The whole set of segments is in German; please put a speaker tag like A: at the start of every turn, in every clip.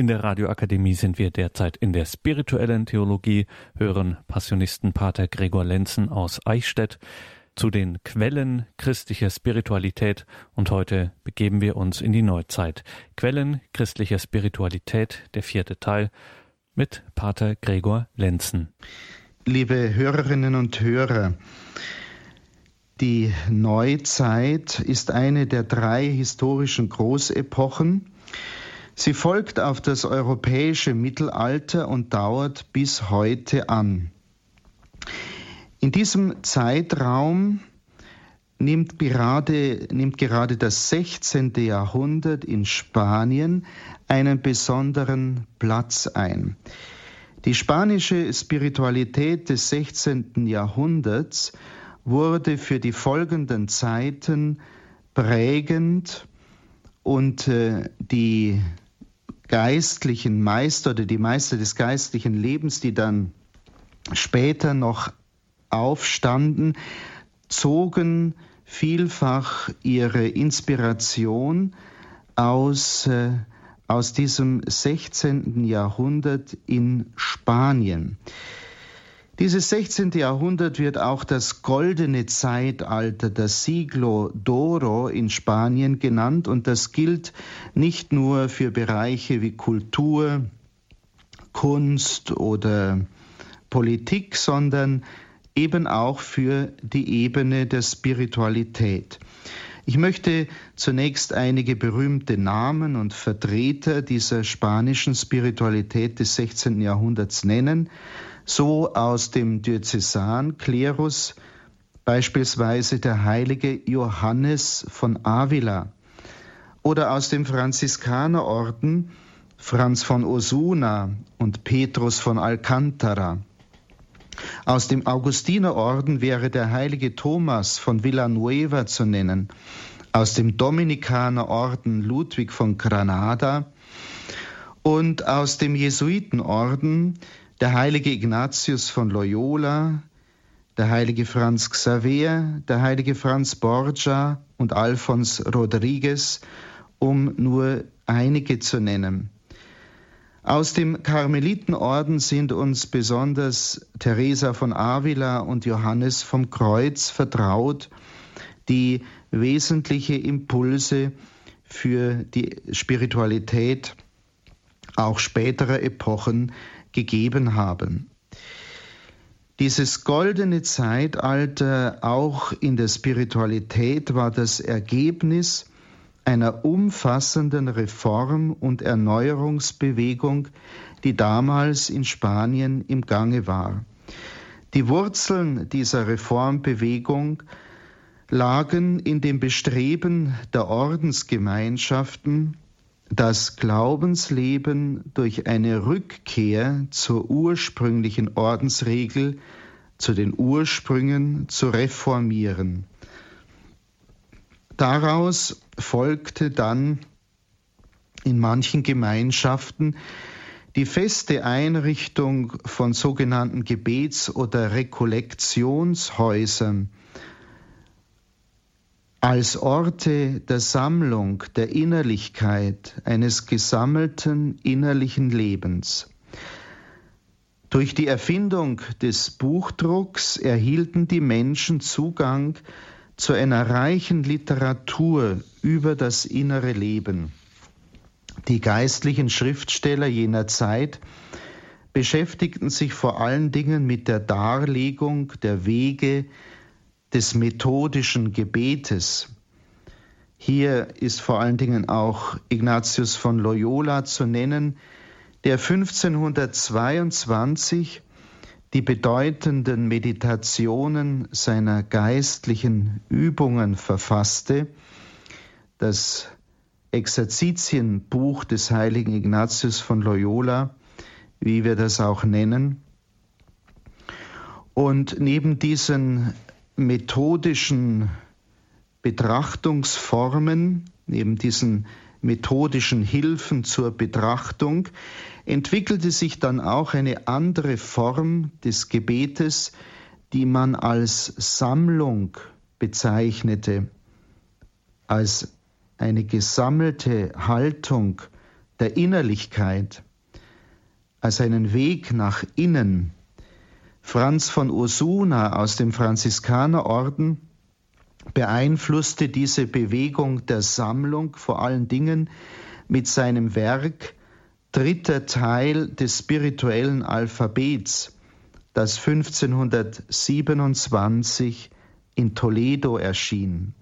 A: In der Radioakademie sind wir derzeit in der spirituellen Theologie, hören Passionisten Pater Gregor Lenzen aus Eichstätt zu den Quellen christlicher Spiritualität und heute begeben wir uns in die Neuzeit. Quellen christlicher Spiritualität, der vierte Teil mit Pater Gregor Lenzen.
B: Liebe Hörerinnen und Hörer, die Neuzeit ist eine der drei historischen Großepochen, Sie folgt auf das europäische Mittelalter und dauert bis heute an. In diesem Zeitraum nimmt gerade, nimmt gerade das 16. Jahrhundert in Spanien einen besonderen Platz ein. Die spanische Spiritualität des 16. Jahrhunderts wurde für die folgenden Zeiten prägend und äh, die geistlichen Meister oder die Meister des geistlichen Lebens, die dann später noch aufstanden, zogen vielfach ihre Inspiration aus, äh, aus diesem 16. Jahrhundert in Spanien. Dieses 16. Jahrhundert wird auch das goldene Zeitalter, das Siglo d'Oro in Spanien genannt und das gilt nicht nur für Bereiche wie Kultur, Kunst oder Politik, sondern eben auch für die Ebene der Spiritualität. Ich möchte zunächst einige berühmte Namen und Vertreter dieser spanischen Spiritualität des 16. Jahrhunderts nennen so aus dem Diözesanklerus beispielsweise der heilige Johannes von Avila. Oder aus dem Franziskanerorden Franz von Osuna und Petrus von Alcantara. Aus dem Augustinerorden wäre der heilige Thomas von Villanueva zu nennen, aus dem Dominikanerorden Ludwig von Granada. Und aus dem Jesuitenorden der heilige Ignatius von Loyola, der heilige Franz Xaver, der heilige Franz Borgia und Alphons Rodriguez, um nur einige zu nennen. Aus dem Karmelitenorden sind uns besonders Teresa von Avila und Johannes vom Kreuz vertraut, die wesentliche Impulse für die Spiritualität auch späterer Epochen gegeben haben. Dieses goldene Zeitalter auch in der Spiritualität war das Ergebnis einer umfassenden Reform- und Erneuerungsbewegung, die damals in Spanien im Gange war. Die Wurzeln dieser Reformbewegung lagen in dem Bestreben der Ordensgemeinschaften, das Glaubensleben durch eine Rückkehr zur ursprünglichen Ordensregel, zu den Ursprüngen zu reformieren. Daraus folgte dann in manchen Gemeinschaften die feste Einrichtung von sogenannten Gebets- oder Rekollektionshäusern, als Orte der Sammlung, der Innerlichkeit eines gesammelten innerlichen Lebens. Durch die Erfindung des Buchdrucks erhielten die Menschen Zugang zu einer reichen Literatur über das innere Leben. Die geistlichen Schriftsteller jener Zeit beschäftigten sich vor allen Dingen mit der Darlegung der Wege, des methodischen Gebetes. Hier ist vor allen Dingen auch Ignatius von Loyola zu nennen, der 1522 die bedeutenden Meditationen seiner geistlichen Übungen verfasste, das Exerzitienbuch des heiligen Ignatius von Loyola, wie wir das auch nennen. Und neben diesen methodischen Betrachtungsformen, neben diesen methodischen Hilfen zur Betrachtung, entwickelte sich dann auch eine andere Form des Gebetes, die man als Sammlung bezeichnete, als eine gesammelte Haltung der Innerlichkeit, als einen Weg nach innen. Franz von Osuna aus dem Franziskanerorden beeinflusste diese Bewegung der Sammlung vor allen Dingen mit seinem Werk Dritter Teil des spirituellen Alphabets, das 1527 in Toledo erschien.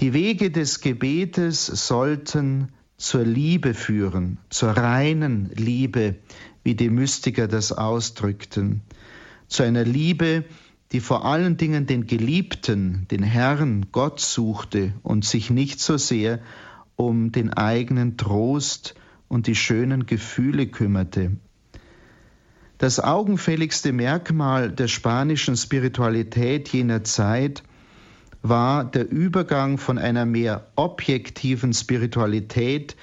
B: Die Wege des Gebetes sollten zur Liebe führen, zur reinen Liebe, wie die Mystiker das ausdrückten, zu einer Liebe, die vor allen Dingen den Geliebten, den Herrn, Gott suchte und sich nicht so sehr um den eigenen Trost und die schönen Gefühle kümmerte. Das augenfälligste Merkmal der spanischen Spiritualität jener Zeit war der Übergang von einer mehr objektiven Spiritualität,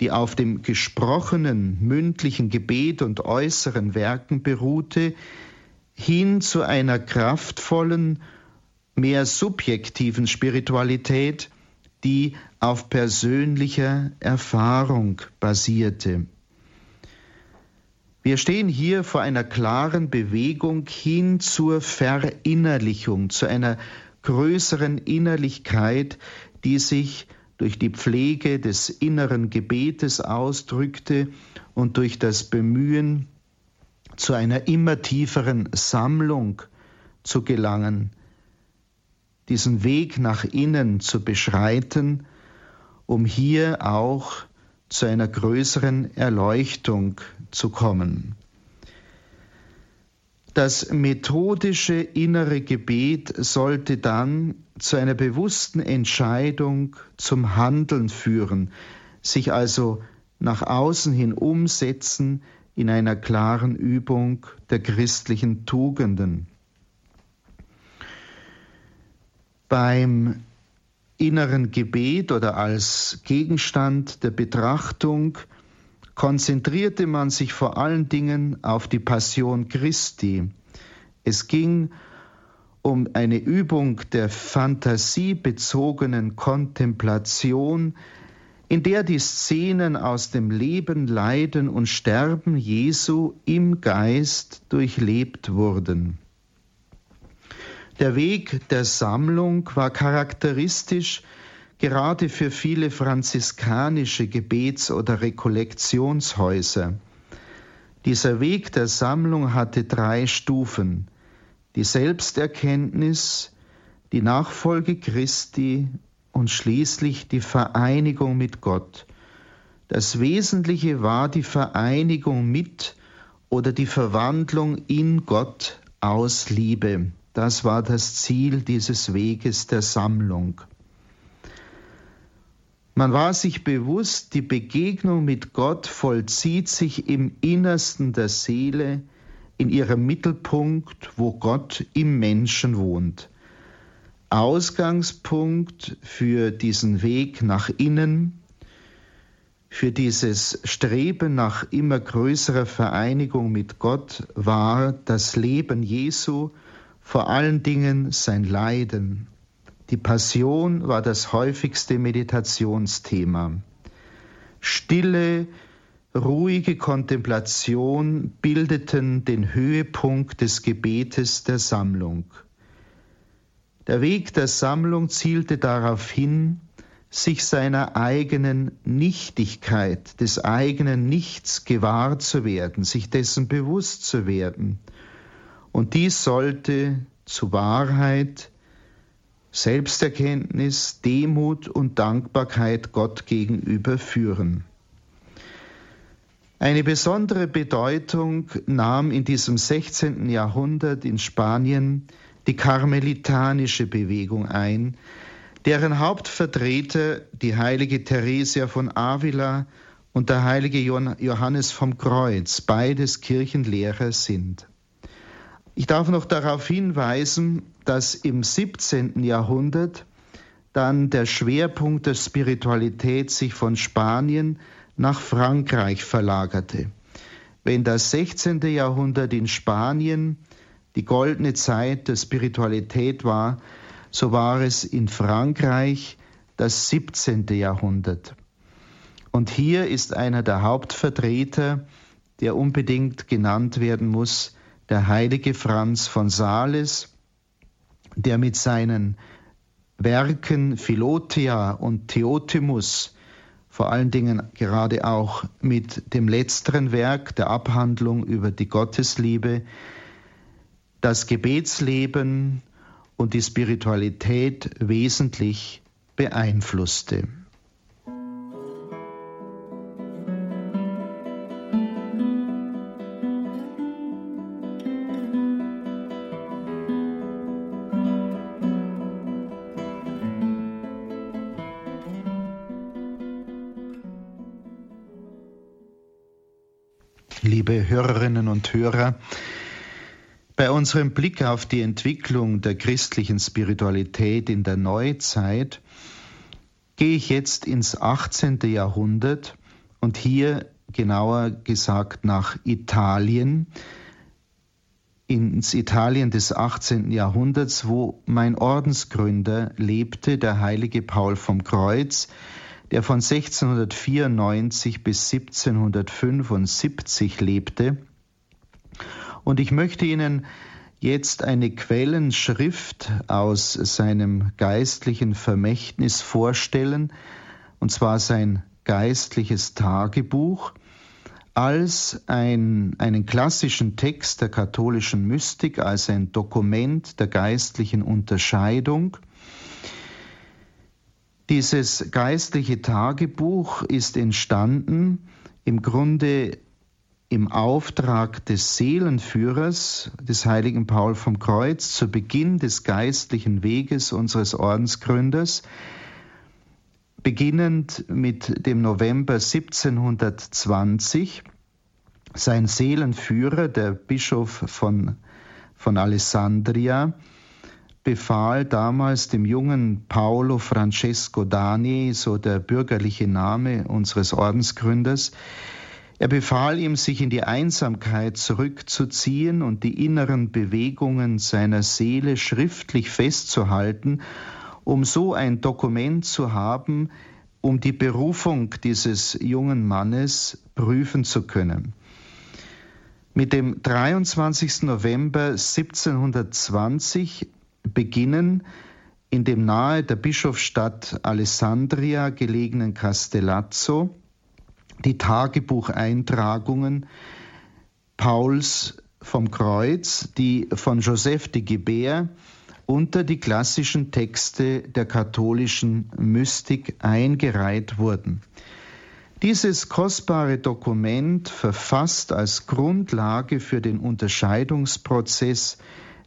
B: die auf dem gesprochenen, mündlichen Gebet und äußeren Werken beruhte, hin zu einer kraftvollen, mehr subjektiven Spiritualität, die auf persönlicher Erfahrung basierte. Wir stehen hier vor einer klaren Bewegung hin zur Verinnerlichung, zu einer größeren Innerlichkeit, die sich durch die Pflege des inneren Gebetes ausdrückte und durch das Bemühen, zu einer immer tieferen Sammlung zu gelangen, diesen Weg nach innen zu beschreiten, um hier auch zu einer größeren Erleuchtung zu kommen. Das methodische innere Gebet sollte dann zu einer bewussten Entscheidung zum Handeln führen, sich also nach außen hin umsetzen in einer klaren Übung der christlichen Tugenden. Beim inneren Gebet oder als Gegenstand der Betrachtung konzentrierte man sich vor allen Dingen auf die Passion Christi. Es ging um eine Übung der fantasiebezogenen Kontemplation, in der die Szenen aus dem Leben, Leiden und Sterben Jesu im Geist durchlebt wurden. Der Weg der Sammlung war charakteristisch gerade für viele franziskanische Gebets- oder Rekollektionshäuser. Dieser Weg der Sammlung hatte drei Stufen. Die Selbsterkenntnis, die Nachfolge Christi und schließlich die Vereinigung mit Gott. Das Wesentliche war die Vereinigung mit oder die Verwandlung in Gott aus Liebe. Das war das Ziel dieses Weges der Sammlung. Man war sich bewusst, die Begegnung mit Gott vollzieht sich im Innersten der Seele, in ihrem Mittelpunkt, wo Gott im Menschen wohnt. Ausgangspunkt für diesen Weg nach innen, für dieses Streben nach immer größerer Vereinigung mit Gott war das Leben Jesu, vor allen Dingen sein Leiden. Die Passion war das häufigste Meditationsthema. Stille, ruhige Kontemplation bildeten den Höhepunkt des Gebetes der Sammlung. Der Weg der Sammlung zielte darauf hin, sich seiner eigenen Nichtigkeit, des eigenen Nichts gewahr zu werden, sich dessen bewusst zu werden. Und dies sollte zu Wahrheit, Selbsterkenntnis, Demut und Dankbarkeit Gott gegenüber führen. Eine besondere Bedeutung nahm in diesem 16. Jahrhundert in Spanien die karmelitanische Bewegung ein, deren Hauptvertreter die heilige Theresia von Avila und der heilige Johannes vom Kreuz, beides Kirchenlehrer sind. Ich darf noch darauf hinweisen, dass im 17. Jahrhundert dann der Schwerpunkt der Spiritualität sich von Spanien nach Frankreich verlagerte. Wenn das 16. Jahrhundert in Spanien die goldene Zeit der Spiritualität war, so war es in Frankreich das 17. Jahrhundert. Und hier ist einer der Hauptvertreter, der unbedingt genannt werden muss, der heilige Franz von Sales, der mit seinen Werken Philothea und Theotimus, vor allen Dingen gerade auch mit dem letzteren Werk der Abhandlung über die Gottesliebe, das Gebetsleben und die Spiritualität wesentlich beeinflusste. Hörer, bei unserem Blick auf die Entwicklung der christlichen Spiritualität in der Neuzeit gehe ich jetzt ins 18. Jahrhundert und hier genauer gesagt nach Italien, ins Italien des 18. Jahrhunderts, wo mein Ordensgründer lebte, der heilige Paul vom Kreuz, der von 1694 bis 1775 lebte und ich möchte Ihnen jetzt eine Quellenschrift aus seinem geistlichen Vermächtnis vorstellen, und zwar sein geistliches Tagebuch, als ein, einen klassischen Text der katholischen Mystik, als ein Dokument der geistlichen Unterscheidung. Dieses geistliche Tagebuch ist entstanden im Grunde im Auftrag des Seelenführers, des heiligen Paul vom Kreuz, zu Beginn des geistlichen Weges unseres Ordensgründers, beginnend mit dem November 1720, sein Seelenführer, der Bischof von, von Alessandria, befahl damals dem jungen Paolo Francesco Dani, so der bürgerliche Name unseres Ordensgründers, er befahl ihm, sich in die Einsamkeit zurückzuziehen und die inneren Bewegungen seiner Seele schriftlich festzuhalten, um so ein Dokument zu haben, um die Berufung dieses jungen Mannes prüfen zu können. Mit dem 23. November 1720 beginnen in dem nahe der Bischofsstadt Alessandria gelegenen Castellazzo die Tagebucheintragungen Pauls vom Kreuz, die von Joseph de Guibert unter die klassischen Texte der katholischen Mystik eingereiht wurden. Dieses kostbare Dokument, verfasst als Grundlage für den Unterscheidungsprozess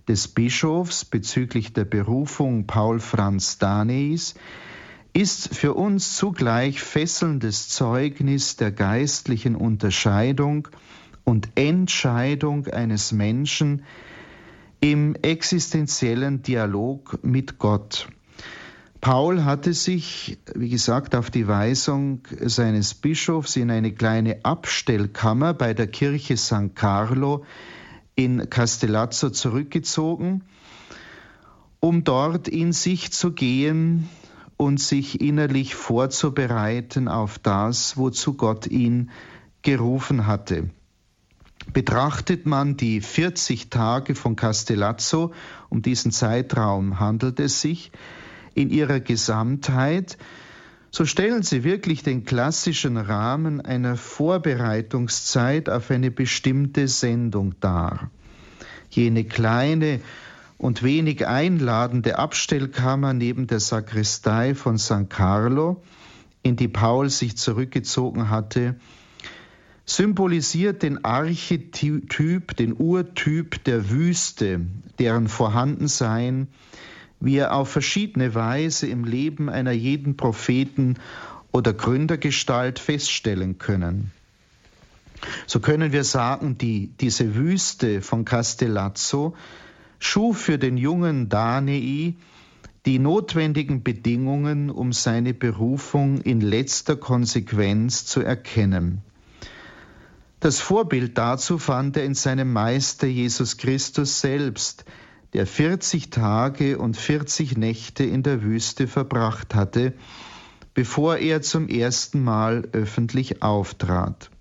B: des Bischofs bezüglich der Berufung Paul Franz Daneis, ist für uns zugleich fesselndes Zeugnis der geistlichen Unterscheidung und Entscheidung eines Menschen im existenziellen Dialog mit Gott. Paul hatte sich, wie gesagt, auf die Weisung seines Bischofs in eine kleine Abstellkammer bei der Kirche San Carlo in Castellazzo zurückgezogen, um dort in sich zu gehen, und sich innerlich vorzubereiten auf das, wozu Gott ihn gerufen hatte. Betrachtet man die 40 Tage von Castellazzo, um diesen Zeitraum handelt es sich, in ihrer Gesamtheit, so stellen sie wirklich den klassischen Rahmen einer Vorbereitungszeit auf eine bestimmte Sendung dar. Jene kleine und wenig einladende Abstellkammer neben der Sakristei von San Carlo, in die Paul sich zurückgezogen hatte, symbolisiert den Archetyp, den Urtyp der Wüste, deren Vorhandensein wir auf verschiedene Weise im Leben einer jeden Propheten oder Gründergestalt feststellen können. So können wir sagen, die, diese Wüste von Castellazzo schuf für den jungen Danei die notwendigen Bedingungen, um seine Berufung in letzter Konsequenz zu erkennen. Das Vorbild dazu fand er in seinem Meister Jesus Christus selbst, der 40 Tage und 40 Nächte in der Wüste verbracht hatte, bevor er zum ersten Mal öffentlich auftrat.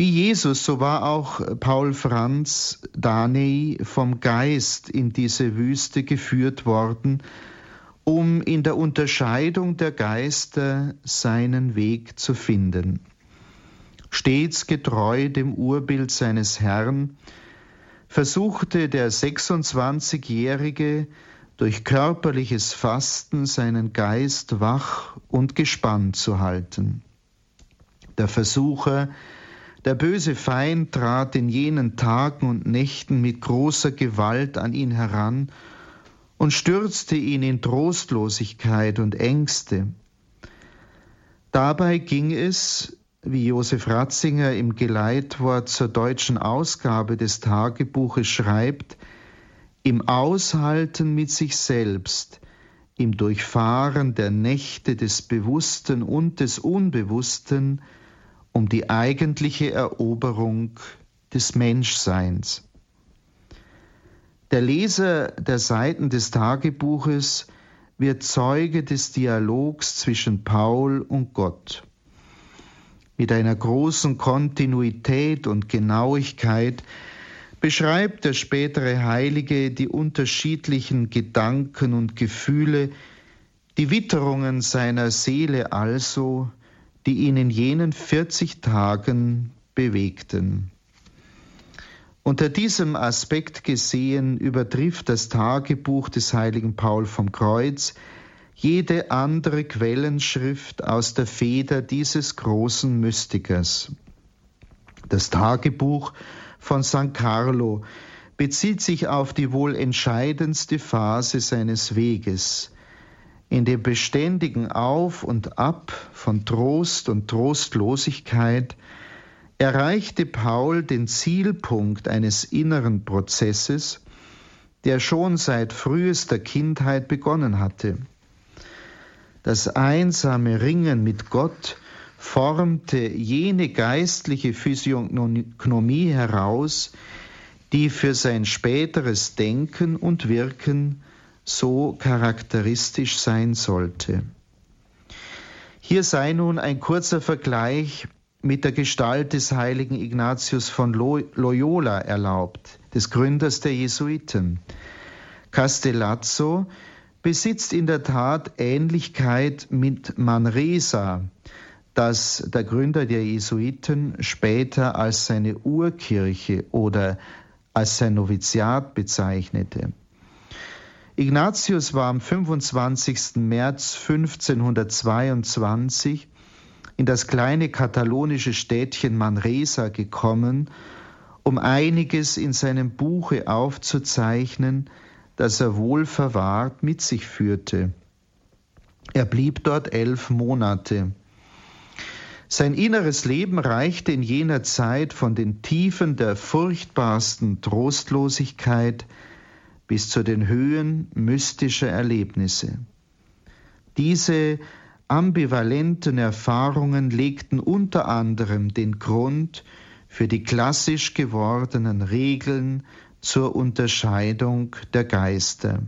B: Wie Jesus, so war auch Paul Franz Danei vom Geist in diese Wüste geführt worden, um in der Unterscheidung der Geister seinen Weg zu finden. Stets getreu dem Urbild seines Herrn, versuchte der 26-Jährige durch körperliches Fasten seinen Geist wach und gespannt zu halten. Der Versucher, der böse Feind trat in jenen Tagen und Nächten mit großer Gewalt an ihn heran und stürzte ihn in Trostlosigkeit und Ängste. Dabei ging es, wie Josef Ratzinger im Geleitwort zur deutschen Ausgabe des Tagebuches schreibt, im Aushalten mit sich selbst, im Durchfahren der Nächte des Bewussten und des Unbewussten, um die eigentliche Eroberung des Menschseins. Der Leser der Seiten des Tagebuches wird Zeuge des Dialogs zwischen Paul und Gott. Mit einer großen Kontinuität und Genauigkeit beschreibt der spätere Heilige die unterschiedlichen Gedanken und Gefühle, die Witterungen seiner Seele also, die ihn in jenen 40 Tagen bewegten. Unter diesem Aspekt gesehen übertrifft das Tagebuch des heiligen Paul vom Kreuz jede andere Quellenschrift aus der Feder dieses großen Mystikers. Das Tagebuch von San Carlo bezieht sich auf die wohl entscheidendste Phase seines Weges, in dem beständigen Auf und Ab von Trost und Trostlosigkeit erreichte Paul den Zielpunkt eines inneren Prozesses, der schon seit frühester Kindheit begonnen hatte. Das einsame Ringen mit Gott formte jene geistliche Physiognomie heraus, die für sein späteres Denken und Wirken so charakteristisch sein sollte. Hier sei nun ein kurzer Vergleich mit der Gestalt des heiligen Ignatius von Loyola erlaubt, des Gründers der Jesuiten. Castellazzo besitzt in der Tat Ähnlichkeit mit Manresa, das der Gründer der Jesuiten später als seine Urkirche oder als sein Noviziat bezeichnete. Ignatius war am 25. März 1522 in das kleine katalonische Städtchen Manresa gekommen, um einiges in seinem Buche aufzuzeichnen, das er wohl verwahrt mit sich führte. Er blieb dort elf Monate. Sein inneres Leben reichte in jener Zeit von den Tiefen der furchtbarsten Trostlosigkeit bis zu den Höhen mystischer Erlebnisse. Diese ambivalenten Erfahrungen legten unter anderem den Grund für die klassisch gewordenen Regeln zur Unterscheidung der Geister.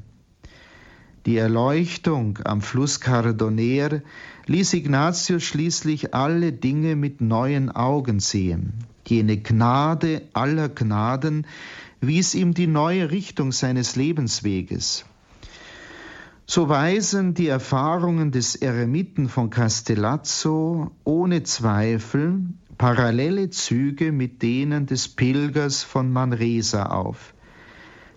B: Die Erleuchtung am Fluss Cardoner ließ Ignatius schließlich alle Dinge mit neuen Augen sehen. Jene Gnade aller Gnaden, wies ihm die neue Richtung seines Lebensweges. So weisen die Erfahrungen des Eremiten von Castellazzo ohne Zweifel parallele Züge mit denen des Pilgers von Manresa auf.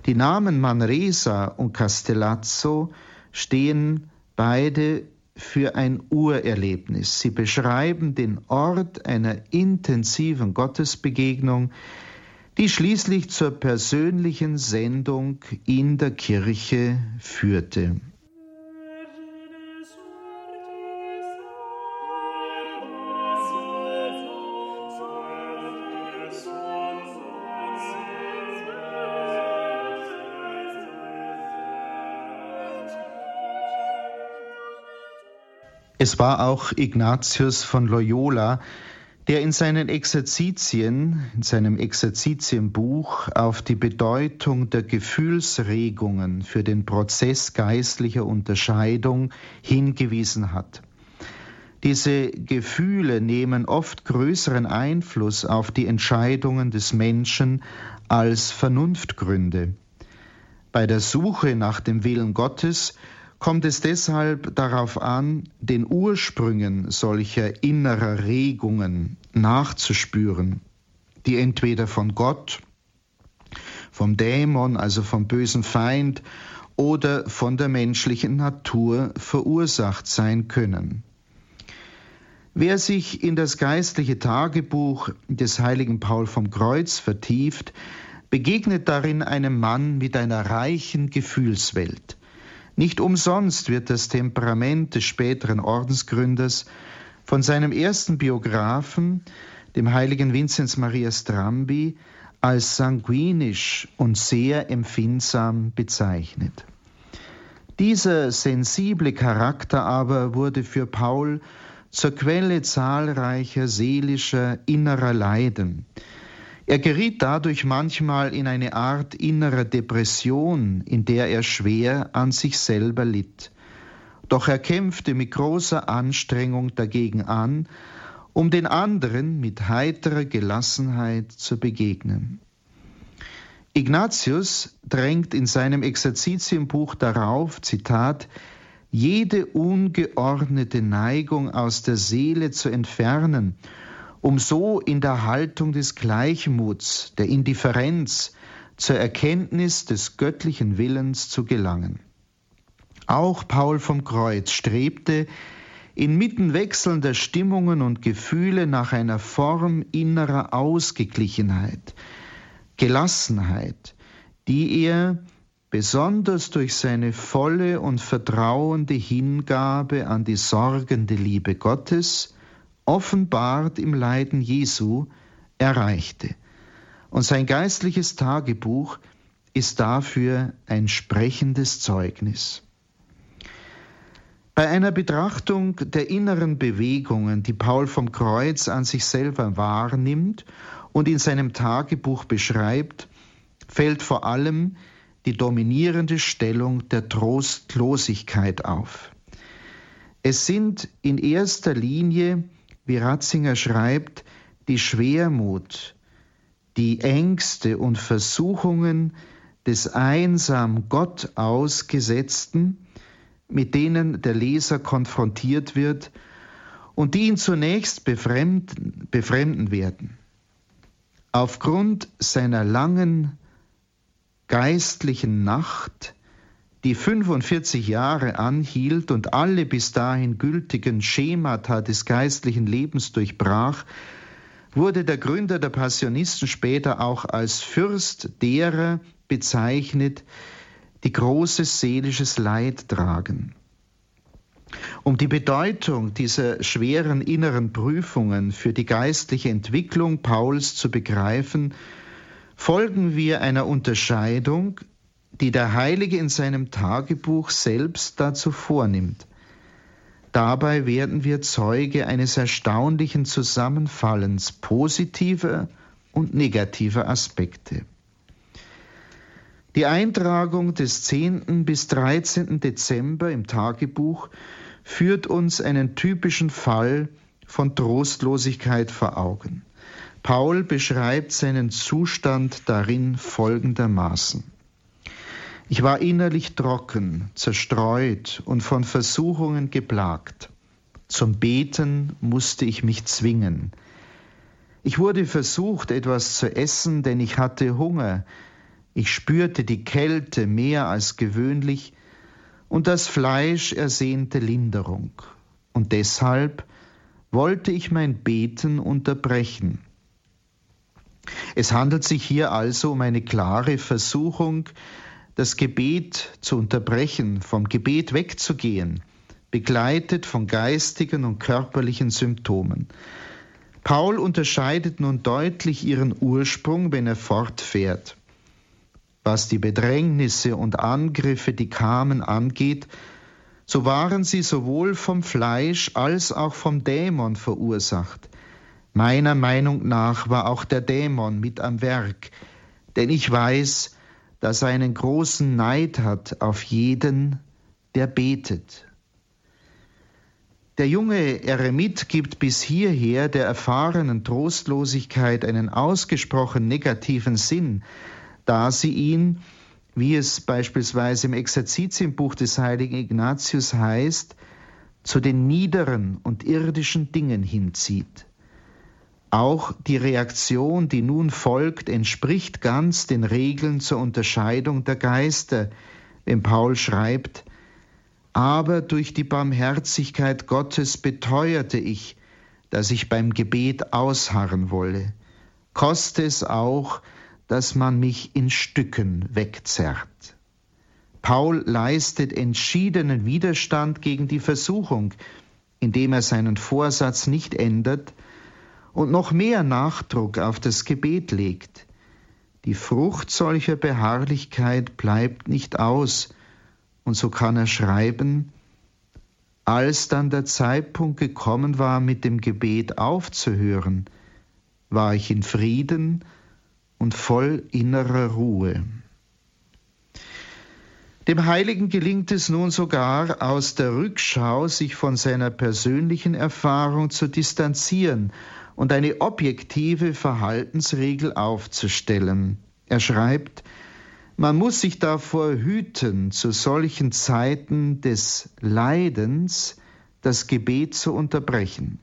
B: Die Namen Manresa und Castellazzo stehen beide für ein Urerlebnis. Sie beschreiben den Ort einer intensiven Gottesbegegnung, die schließlich zur persönlichen Sendung in der Kirche führte. Es war auch Ignatius von Loyola, der in seinen Exerzitien, in seinem Exerzitienbuch auf die Bedeutung der Gefühlsregungen für den Prozess geistlicher Unterscheidung hingewiesen hat. Diese Gefühle nehmen oft größeren Einfluss auf die Entscheidungen des Menschen als Vernunftgründe. Bei der Suche nach dem Willen Gottes kommt es deshalb darauf an, den Ursprüngen solcher innerer Regungen nachzuspüren, die entweder von Gott, vom Dämon, also vom bösen Feind, oder von der menschlichen Natur verursacht sein können. Wer sich in das geistliche Tagebuch des heiligen Paul vom Kreuz vertieft, begegnet darin einem Mann mit einer reichen Gefühlswelt. Nicht umsonst wird das Temperament des späteren Ordensgründers von seinem ersten Biografen, dem heiligen Vinzenz Maria Strambi, als sanguinisch und sehr empfindsam bezeichnet. Dieser sensible Charakter aber wurde für Paul zur Quelle zahlreicher seelischer innerer Leiden. Er geriet dadurch manchmal in eine Art innerer Depression, in der er schwer an sich selber litt. Doch er kämpfte mit großer Anstrengung dagegen an, um den anderen mit heiterer Gelassenheit zu begegnen. Ignatius drängt in seinem Exerzitienbuch darauf, Zitat, jede ungeordnete Neigung aus der Seele zu entfernen um so in der Haltung des Gleichmuts, der Indifferenz zur Erkenntnis des göttlichen Willens zu gelangen. Auch Paul vom Kreuz strebte inmitten wechselnder Stimmungen und Gefühle nach einer Form innerer Ausgeglichenheit, Gelassenheit, die er besonders durch seine volle und vertrauende Hingabe an die sorgende Liebe Gottes offenbart im Leiden Jesu, erreichte. Und sein geistliches Tagebuch ist dafür ein sprechendes Zeugnis. Bei einer Betrachtung der inneren Bewegungen, die Paul vom Kreuz an sich selber wahrnimmt und in seinem Tagebuch beschreibt, fällt vor allem die dominierende Stellung der Trostlosigkeit auf. Es sind in erster Linie wie Ratzinger schreibt, die Schwermut, die Ängste und Versuchungen des einsam Gott ausgesetzten, mit denen der Leser konfrontiert wird und die ihn zunächst befremden, befremden werden. Aufgrund seiner langen geistlichen Nacht die 45 Jahre anhielt und alle bis dahin gültigen Schemata des geistlichen Lebens durchbrach, wurde der Gründer der Passionisten später auch als Fürst derer bezeichnet, die großes seelisches Leid tragen. Um die Bedeutung dieser schweren inneren Prüfungen für die geistliche Entwicklung Pauls zu begreifen, folgen wir einer Unterscheidung die der Heilige in seinem Tagebuch selbst dazu vornimmt. Dabei werden wir Zeuge eines erstaunlichen Zusammenfallens positiver und negativer Aspekte. Die Eintragung des 10. bis 13. Dezember im Tagebuch führt uns einen typischen Fall von Trostlosigkeit vor Augen. Paul beschreibt seinen Zustand darin folgendermaßen. Ich war innerlich trocken, zerstreut und von Versuchungen geplagt. Zum Beten musste ich mich zwingen. Ich wurde versucht, etwas zu essen, denn ich hatte Hunger. Ich spürte die Kälte mehr als gewöhnlich und das Fleisch ersehnte Linderung. Und deshalb wollte ich mein Beten unterbrechen. Es handelt sich hier also um eine klare Versuchung, das Gebet zu unterbrechen, vom Gebet wegzugehen, begleitet von geistigen und körperlichen Symptomen. Paul unterscheidet nun deutlich ihren Ursprung, wenn er fortfährt. Was die Bedrängnisse und Angriffe, die kamen, angeht, so waren sie sowohl vom Fleisch als auch vom Dämon verursacht. Meiner Meinung nach war auch der Dämon mit am Werk, denn ich weiß, dass er einen großen Neid hat auf jeden, der betet. Der junge Eremit gibt bis hierher der erfahrenen Trostlosigkeit einen ausgesprochen negativen Sinn, da sie ihn, wie es beispielsweise im Exerzitienbuch des heiligen Ignatius heißt, zu den niederen und irdischen Dingen hinzieht. Auch die Reaktion, die nun folgt, entspricht ganz den Regeln zur Unterscheidung der Geister, wenn Paul schreibt, aber durch die Barmherzigkeit Gottes beteuerte ich, dass ich beim Gebet ausharren wolle, koste es auch, dass man mich in Stücken wegzerrt. Paul leistet entschiedenen Widerstand gegen die Versuchung, indem er seinen Vorsatz nicht ändert und noch mehr Nachdruck auf das Gebet legt. Die Frucht solcher Beharrlichkeit bleibt nicht aus, und so kann er schreiben, als dann der Zeitpunkt gekommen war, mit dem Gebet aufzuhören, war ich in Frieden und voll innerer Ruhe. Dem Heiligen gelingt es nun sogar aus der Rückschau, sich von seiner persönlichen Erfahrung zu distanzieren und eine objektive Verhaltensregel aufzustellen. Er schreibt, man muss sich davor hüten, zu solchen Zeiten des Leidens das Gebet zu unterbrechen.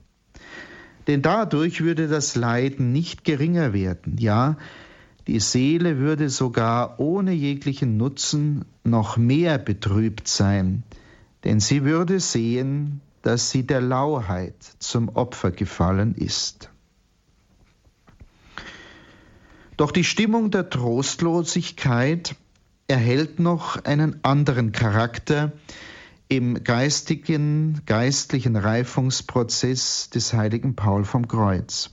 B: Denn dadurch würde das Leiden nicht geringer werden, ja, die Seele würde sogar ohne jeglichen Nutzen noch mehr betrübt sein, denn sie würde sehen, dass sie der Lauheit zum Opfer gefallen ist. Doch die Stimmung der Trostlosigkeit erhält noch einen anderen Charakter im geistigen, geistlichen Reifungsprozess des heiligen Paul vom Kreuz.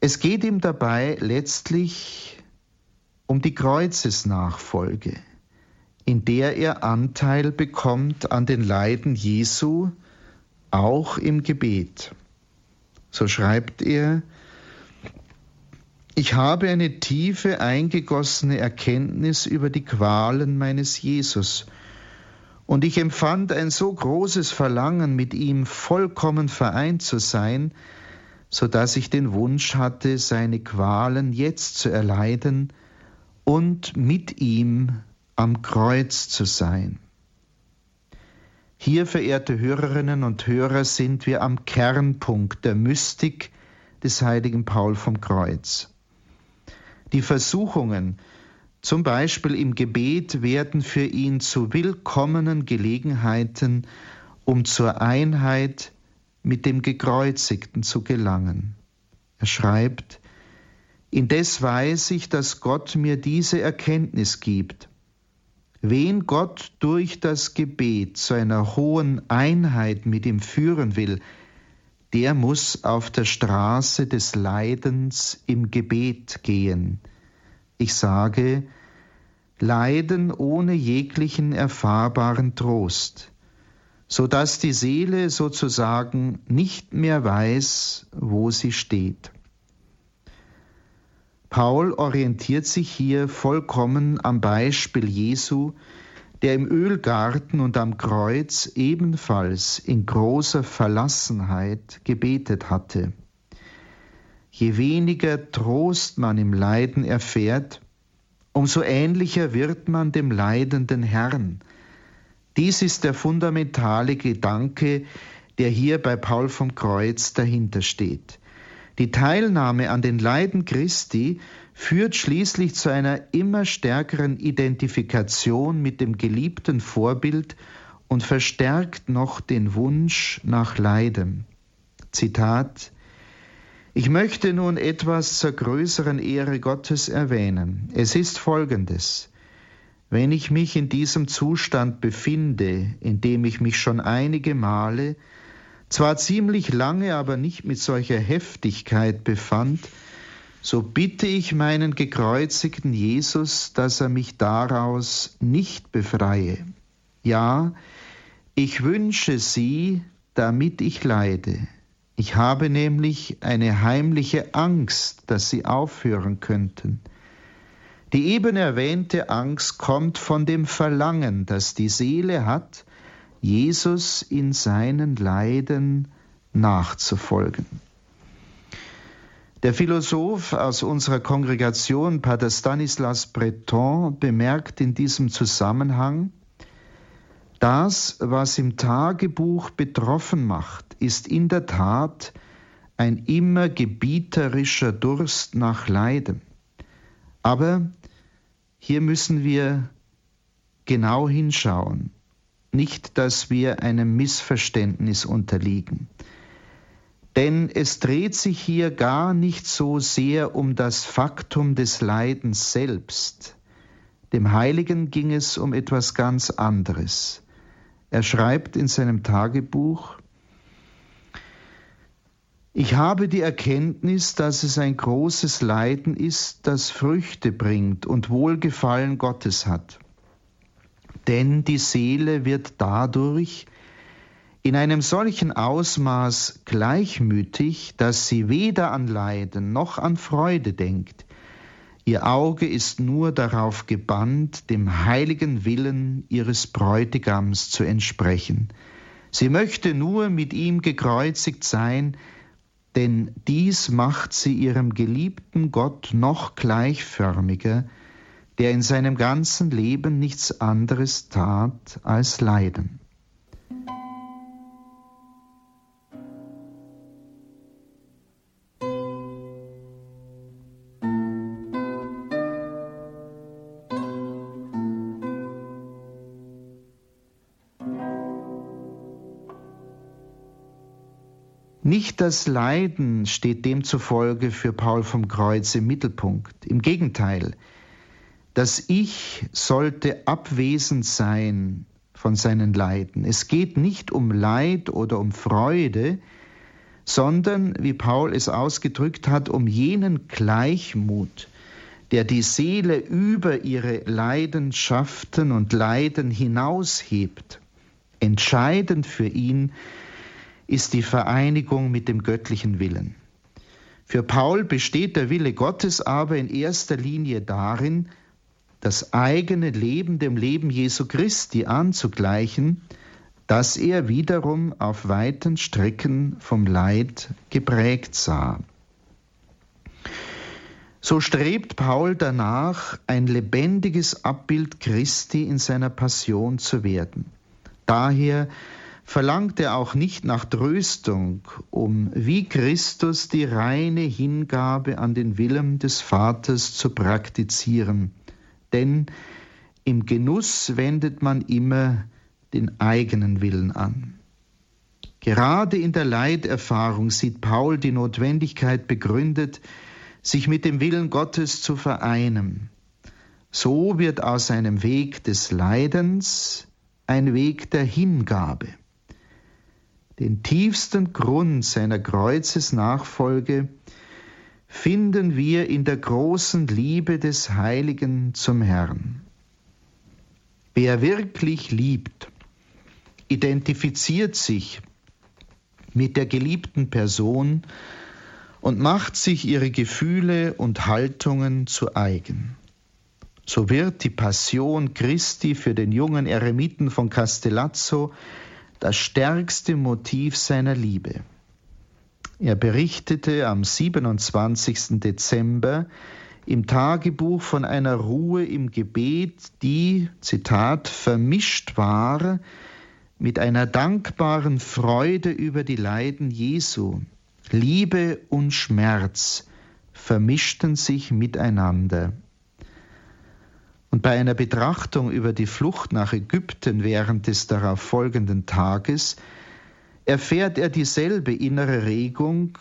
B: Es geht ihm dabei letztlich um die Kreuzesnachfolge, in der er Anteil bekommt an den Leiden Jesu, auch im Gebet. So schreibt er, ich habe eine tiefe eingegossene Erkenntnis über die Qualen meines Jesus, und ich empfand ein so großes Verlangen, mit ihm vollkommen vereint zu sein, so dass ich den Wunsch hatte, seine Qualen jetzt zu erleiden und mit ihm am Kreuz zu sein. Hier, verehrte Hörerinnen und Hörer, sind wir am Kernpunkt der Mystik des heiligen Paul vom Kreuz. Die Versuchungen, zum Beispiel im Gebet, werden für ihn zu willkommenen Gelegenheiten, um zur Einheit mit dem Gekreuzigten zu gelangen. Er schreibt, Indes weiß ich, dass Gott mir diese Erkenntnis gibt. Wen Gott durch das Gebet zu einer hohen Einheit mit ihm führen will, der muss auf der Straße des Leidens im Gebet gehen. Ich sage, Leiden ohne jeglichen erfahrbaren Trost so dass die Seele sozusagen nicht mehr weiß, wo sie steht. Paul orientiert sich hier vollkommen am Beispiel Jesu, der im Ölgarten und am Kreuz ebenfalls in großer Verlassenheit gebetet hatte. Je weniger Trost man im Leiden erfährt, umso ähnlicher wird man dem leidenden Herrn, dies ist der fundamentale Gedanke, der hier bei Paul vom Kreuz dahinter steht. Die Teilnahme an den Leiden Christi führt schließlich zu einer immer stärkeren Identifikation mit dem geliebten Vorbild und verstärkt noch den Wunsch nach Leiden. Zitat Ich möchte nun etwas zur größeren Ehre Gottes erwähnen. Es ist Folgendes. Wenn ich mich in diesem Zustand befinde, in dem ich mich schon einige Male, zwar ziemlich lange, aber nicht mit solcher Heftigkeit befand, so bitte ich meinen gekreuzigten Jesus, dass er mich daraus nicht befreie. Ja, ich wünsche sie, damit ich leide. Ich habe nämlich eine heimliche Angst, dass sie aufhören könnten. Die eben erwähnte Angst kommt von dem Verlangen, das die Seele hat, Jesus in seinen Leiden nachzufolgen. Der Philosoph aus unserer Kongregation, Pater Stanislas Breton, bemerkt in diesem Zusammenhang, das, was im Tagebuch betroffen macht, ist in der Tat ein immer gebieterischer Durst nach Leiden. Aber hier müssen wir genau hinschauen, nicht dass wir einem Missverständnis unterliegen. Denn es dreht sich hier gar nicht so sehr um das Faktum des Leidens selbst. Dem Heiligen ging es um etwas ganz anderes. Er schreibt in seinem Tagebuch, ich habe die Erkenntnis, dass es ein großes Leiden ist, das Früchte bringt und Wohlgefallen Gottes hat. Denn die Seele wird dadurch in einem solchen Ausmaß gleichmütig, dass sie weder an Leiden noch an Freude denkt. Ihr Auge ist nur darauf gebannt, dem heiligen Willen ihres Bräutigams zu entsprechen. Sie möchte nur mit ihm gekreuzigt sein, denn dies macht sie ihrem geliebten Gott noch gleichförmiger, der in seinem ganzen Leben nichts anderes tat als leiden. Nicht das Leiden steht demzufolge für Paul vom Kreuz im Mittelpunkt. Im Gegenteil, das Ich sollte abwesend sein von seinen Leiden. Es geht nicht um Leid oder um Freude, sondern, wie Paul es ausgedrückt hat, um jenen Gleichmut, der die Seele über ihre Leidenschaften und Leiden hinaushebt. Entscheidend für ihn ist die Vereinigung mit dem göttlichen Willen. Für Paul besteht der Wille Gottes aber in erster Linie darin, das eigene Leben dem Leben Jesu Christi anzugleichen, das er wiederum auf weiten Strecken vom Leid geprägt sah. So strebt Paul danach, ein lebendiges Abbild Christi in seiner Passion zu werden. Daher verlangt er auch nicht nach Tröstung, um wie Christus die reine Hingabe an den Willen des Vaters zu praktizieren. Denn im Genuss wendet man immer den eigenen Willen an. Gerade in der Leiterfahrung sieht Paul die Notwendigkeit begründet, sich mit dem Willen Gottes zu vereinen. So wird aus einem Weg des Leidens ein Weg der Hingabe. Den tiefsten Grund seiner Kreuzesnachfolge finden wir in der großen Liebe des Heiligen zum Herrn. Wer wirklich liebt, identifiziert sich mit der geliebten Person und macht sich ihre Gefühle und Haltungen zu eigen. So wird die Passion Christi für den jungen Eremiten von Castellazzo das stärkste Motiv seiner Liebe. Er berichtete am 27. Dezember im Tagebuch von einer Ruhe im Gebet, die, Zitat, vermischt war mit einer dankbaren Freude über die Leiden Jesu. Liebe und Schmerz vermischten sich miteinander. Und bei einer Betrachtung über die Flucht nach Ägypten während des darauf folgenden Tages erfährt er dieselbe innere Regung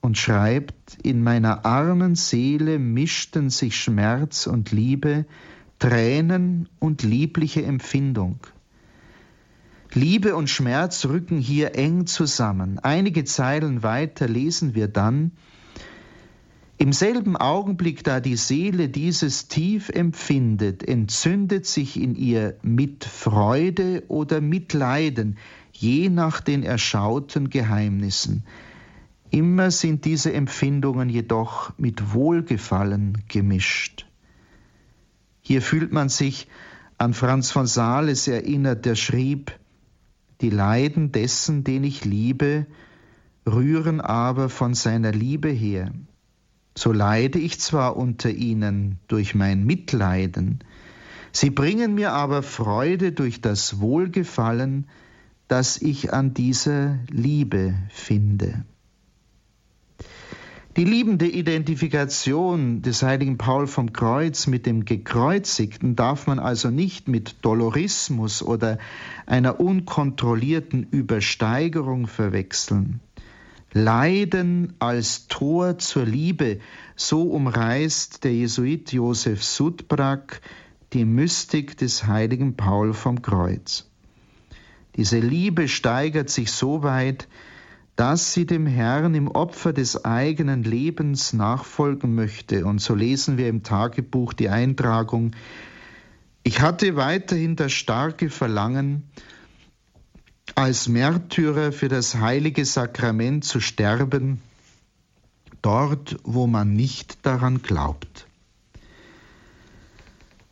B: und schreibt, in meiner armen Seele mischten sich Schmerz und Liebe, Tränen und liebliche Empfindung. Liebe und Schmerz rücken hier eng zusammen. Einige Zeilen weiter lesen wir dann, im selben Augenblick, da die Seele dieses tief empfindet, entzündet sich in ihr mit Freude oder Mitleiden, je nach den erschauten Geheimnissen. Immer sind diese Empfindungen jedoch mit Wohlgefallen gemischt. Hier fühlt man sich an Franz von Sales erinnert, der schrieb, die Leiden dessen, den ich liebe, rühren aber von seiner Liebe her. So leide ich zwar unter ihnen durch mein Mitleiden, sie bringen mir aber Freude durch das Wohlgefallen, das ich an dieser Liebe finde. Die liebende Identifikation des heiligen Paul vom Kreuz mit dem Gekreuzigten darf man also nicht mit Dolorismus oder einer unkontrollierten Übersteigerung verwechseln. Leiden als Tor zur Liebe, so umreißt der Jesuit Josef Sudbrak die Mystik des heiligen Paul vom Kreuz. Diese Liebe steigert sich so weit, dass sie dem Herrn im Opfer des eigenen Lebens nachfolgen möchte. Und so lesen wir im Tagebuch die Eintragung, ich hatte weiterhin das starke Verlangen, als Märtyrer für das heilige Sakrament zu sterben, dort wo man nicht daran glaubt.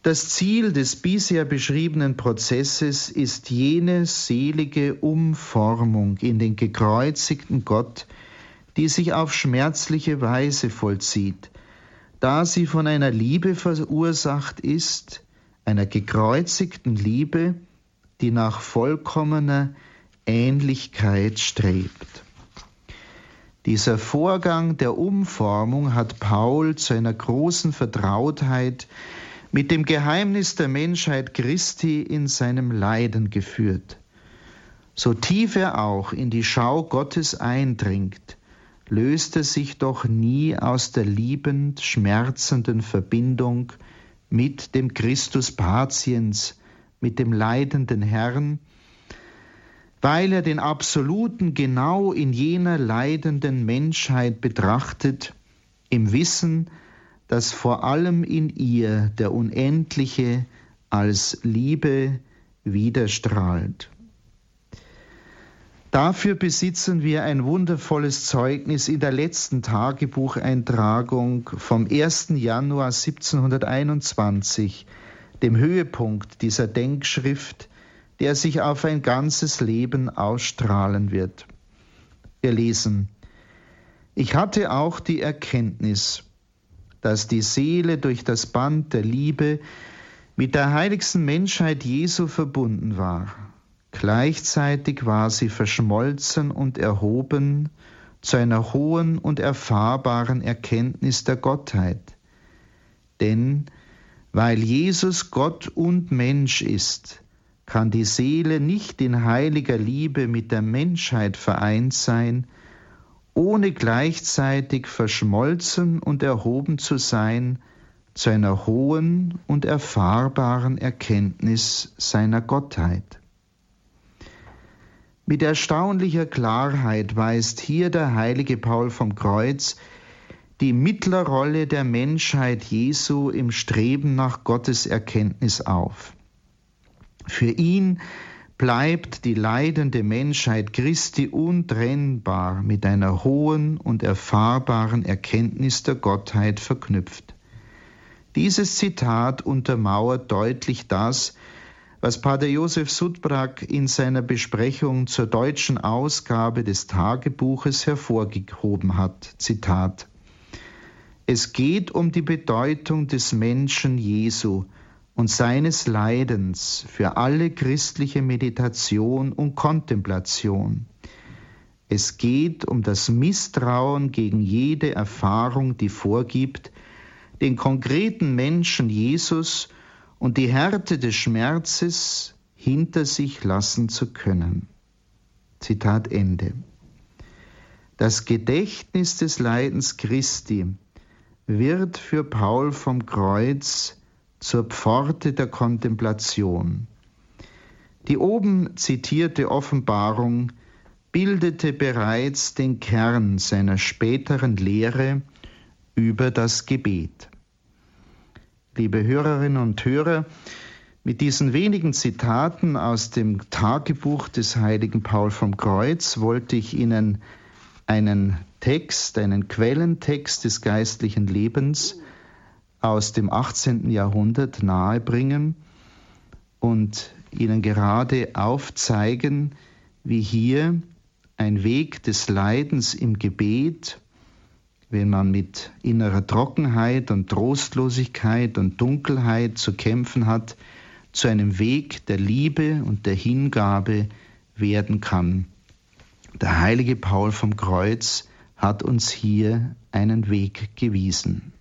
B: Das Ziel des bisher beschriebenen Prozesses ist jene selige Umformung in den gekreuzigten Gott, die sich auf schmerzliche Weise vollzieht, da sie von einer Liebe verursacht ist, einer gekreuzigten Liebe, die nach vollkommener Ähnlichkeit strebt. Dieser Vorgang der Umformung hat Paul zu einer großen Vertrautheit mit dem Geheimnis der Menschheit Christi in seinem Leiden geführt. So tief er auch in die Schau Gottes eindringt, löst er sich doch nie aus der liebend schmerzenden Verbindung mit dem Christus Patiens, mit dem leidenden Herrn, weil er den Absoluten genau in jener leidenden Menschheit betrachtet, im Wissen, dass vor allem in ihr der Unendliche als Liebe widerstrahlt. Dafür besitzen wir ein wundervolles Zeugnis in der letzten Tagebucheintragung vom 1. Januar 1721, dem Höhepunkt dieser Denkschrift, der sich auf ein ganzes Leben ausstrahlen wird. Wir lesen, ich hatte auch die Erkenntnis, dass die Seele durch das Band der Liebe mit der heiligsten Menschheit Jesu verbunden war. Gleichzeitig war sie verschmolzen und erhoben zu einer hohen und erfahrbaren Erkenntnis der Gottheit. Denn weil Jesus Gott und Mensch ist, kann die Seele nicht in heiliger Liebe mit der Menschheit vereint sein, ohne gleichzeitig verschmolzen und erhoben zu sein zu einer hohen und erfahrbaren Erkenntnis seiner Gottheit. Mit erstaunlicher Klarheit weist hier der heilige Paul vom Kreuz die Mittlerrolle der Menschheit Jesu im Streben nach Gottes Erkenntnis auf. Für ihn bleibt die leidende Menschheit Christi untrennbar mit einer hohen und erfahrbaren Erkenntnis der Gottheit verknüpft. Dieses Zitat untermauert deutlich das, was Pater Josef Sudbrak in seiner Besprechung zur deutschen Ausgabe des Tagebuches hervorgehoben hat. Zitat Es geht um die Bedeutung des Menschen Jesu, und seines Leidens für alle christliche Meditation und Kontemplation. Es geht um das Misstrauen gegen jede Erfahrung, die vorgibt, den konkreten Menschen Jesus und die Härte des Schmerzes hinter sich lassen zu können. Zitat Ende. Das Gedächtnis des Leidens Christi wird für Paul vom Kreuz zur Pforte der Kontemplation. Die oben zitierte Offenbarung bildete bereits den Kern seiner späteren Lehre über das Gebet. Liebe Hörerinnen und Hörer, Mit diesen wenigen Zitaten aus dem Tagebuch des heiligen Paul vom Kreuz wollte ich Ihnen einen Text, einen Quellentext des geistlichen Lebens aus dem 18. Jahrhundert nahebringen und Ihnen gerade aufzeigen, wie hier ein Weg des Leidens im Gebet, wenn man mit innerer Trockenheit und Trostlosigkeit und Dunkelheit zu kämpfen hat, zu einem Weg der Liebe und der Hingabe werden kann. Der heilige Paul vom Kreuz hat uns hier einen Weg gewiesen.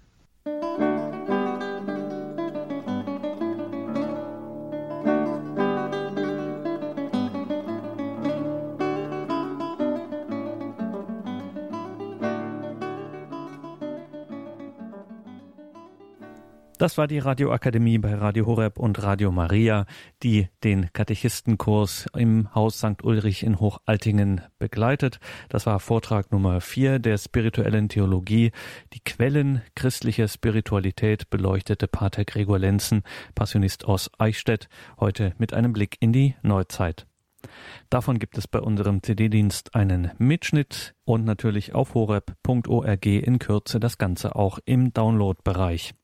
A: Das war die Radioakademie bei Radio Horeb und Radio Maria, die den Katechistenkurs im Haus St. Ulrich in Hochaltingen begleitet. Das war Vortrag Nummer vier der spirituellen Theologie. Die Quellen christlicher Spiritualität beleuchtete Pater Gregor Lenzen, Passionist aus Eichstätt, heute mit einem Blick in die Neuzeit. Davon gibt es bei unserem CD-Dienst einen Mitschnitt und natürlich auf horeb.org in Kürze das Ganze auch im Download-Bereich.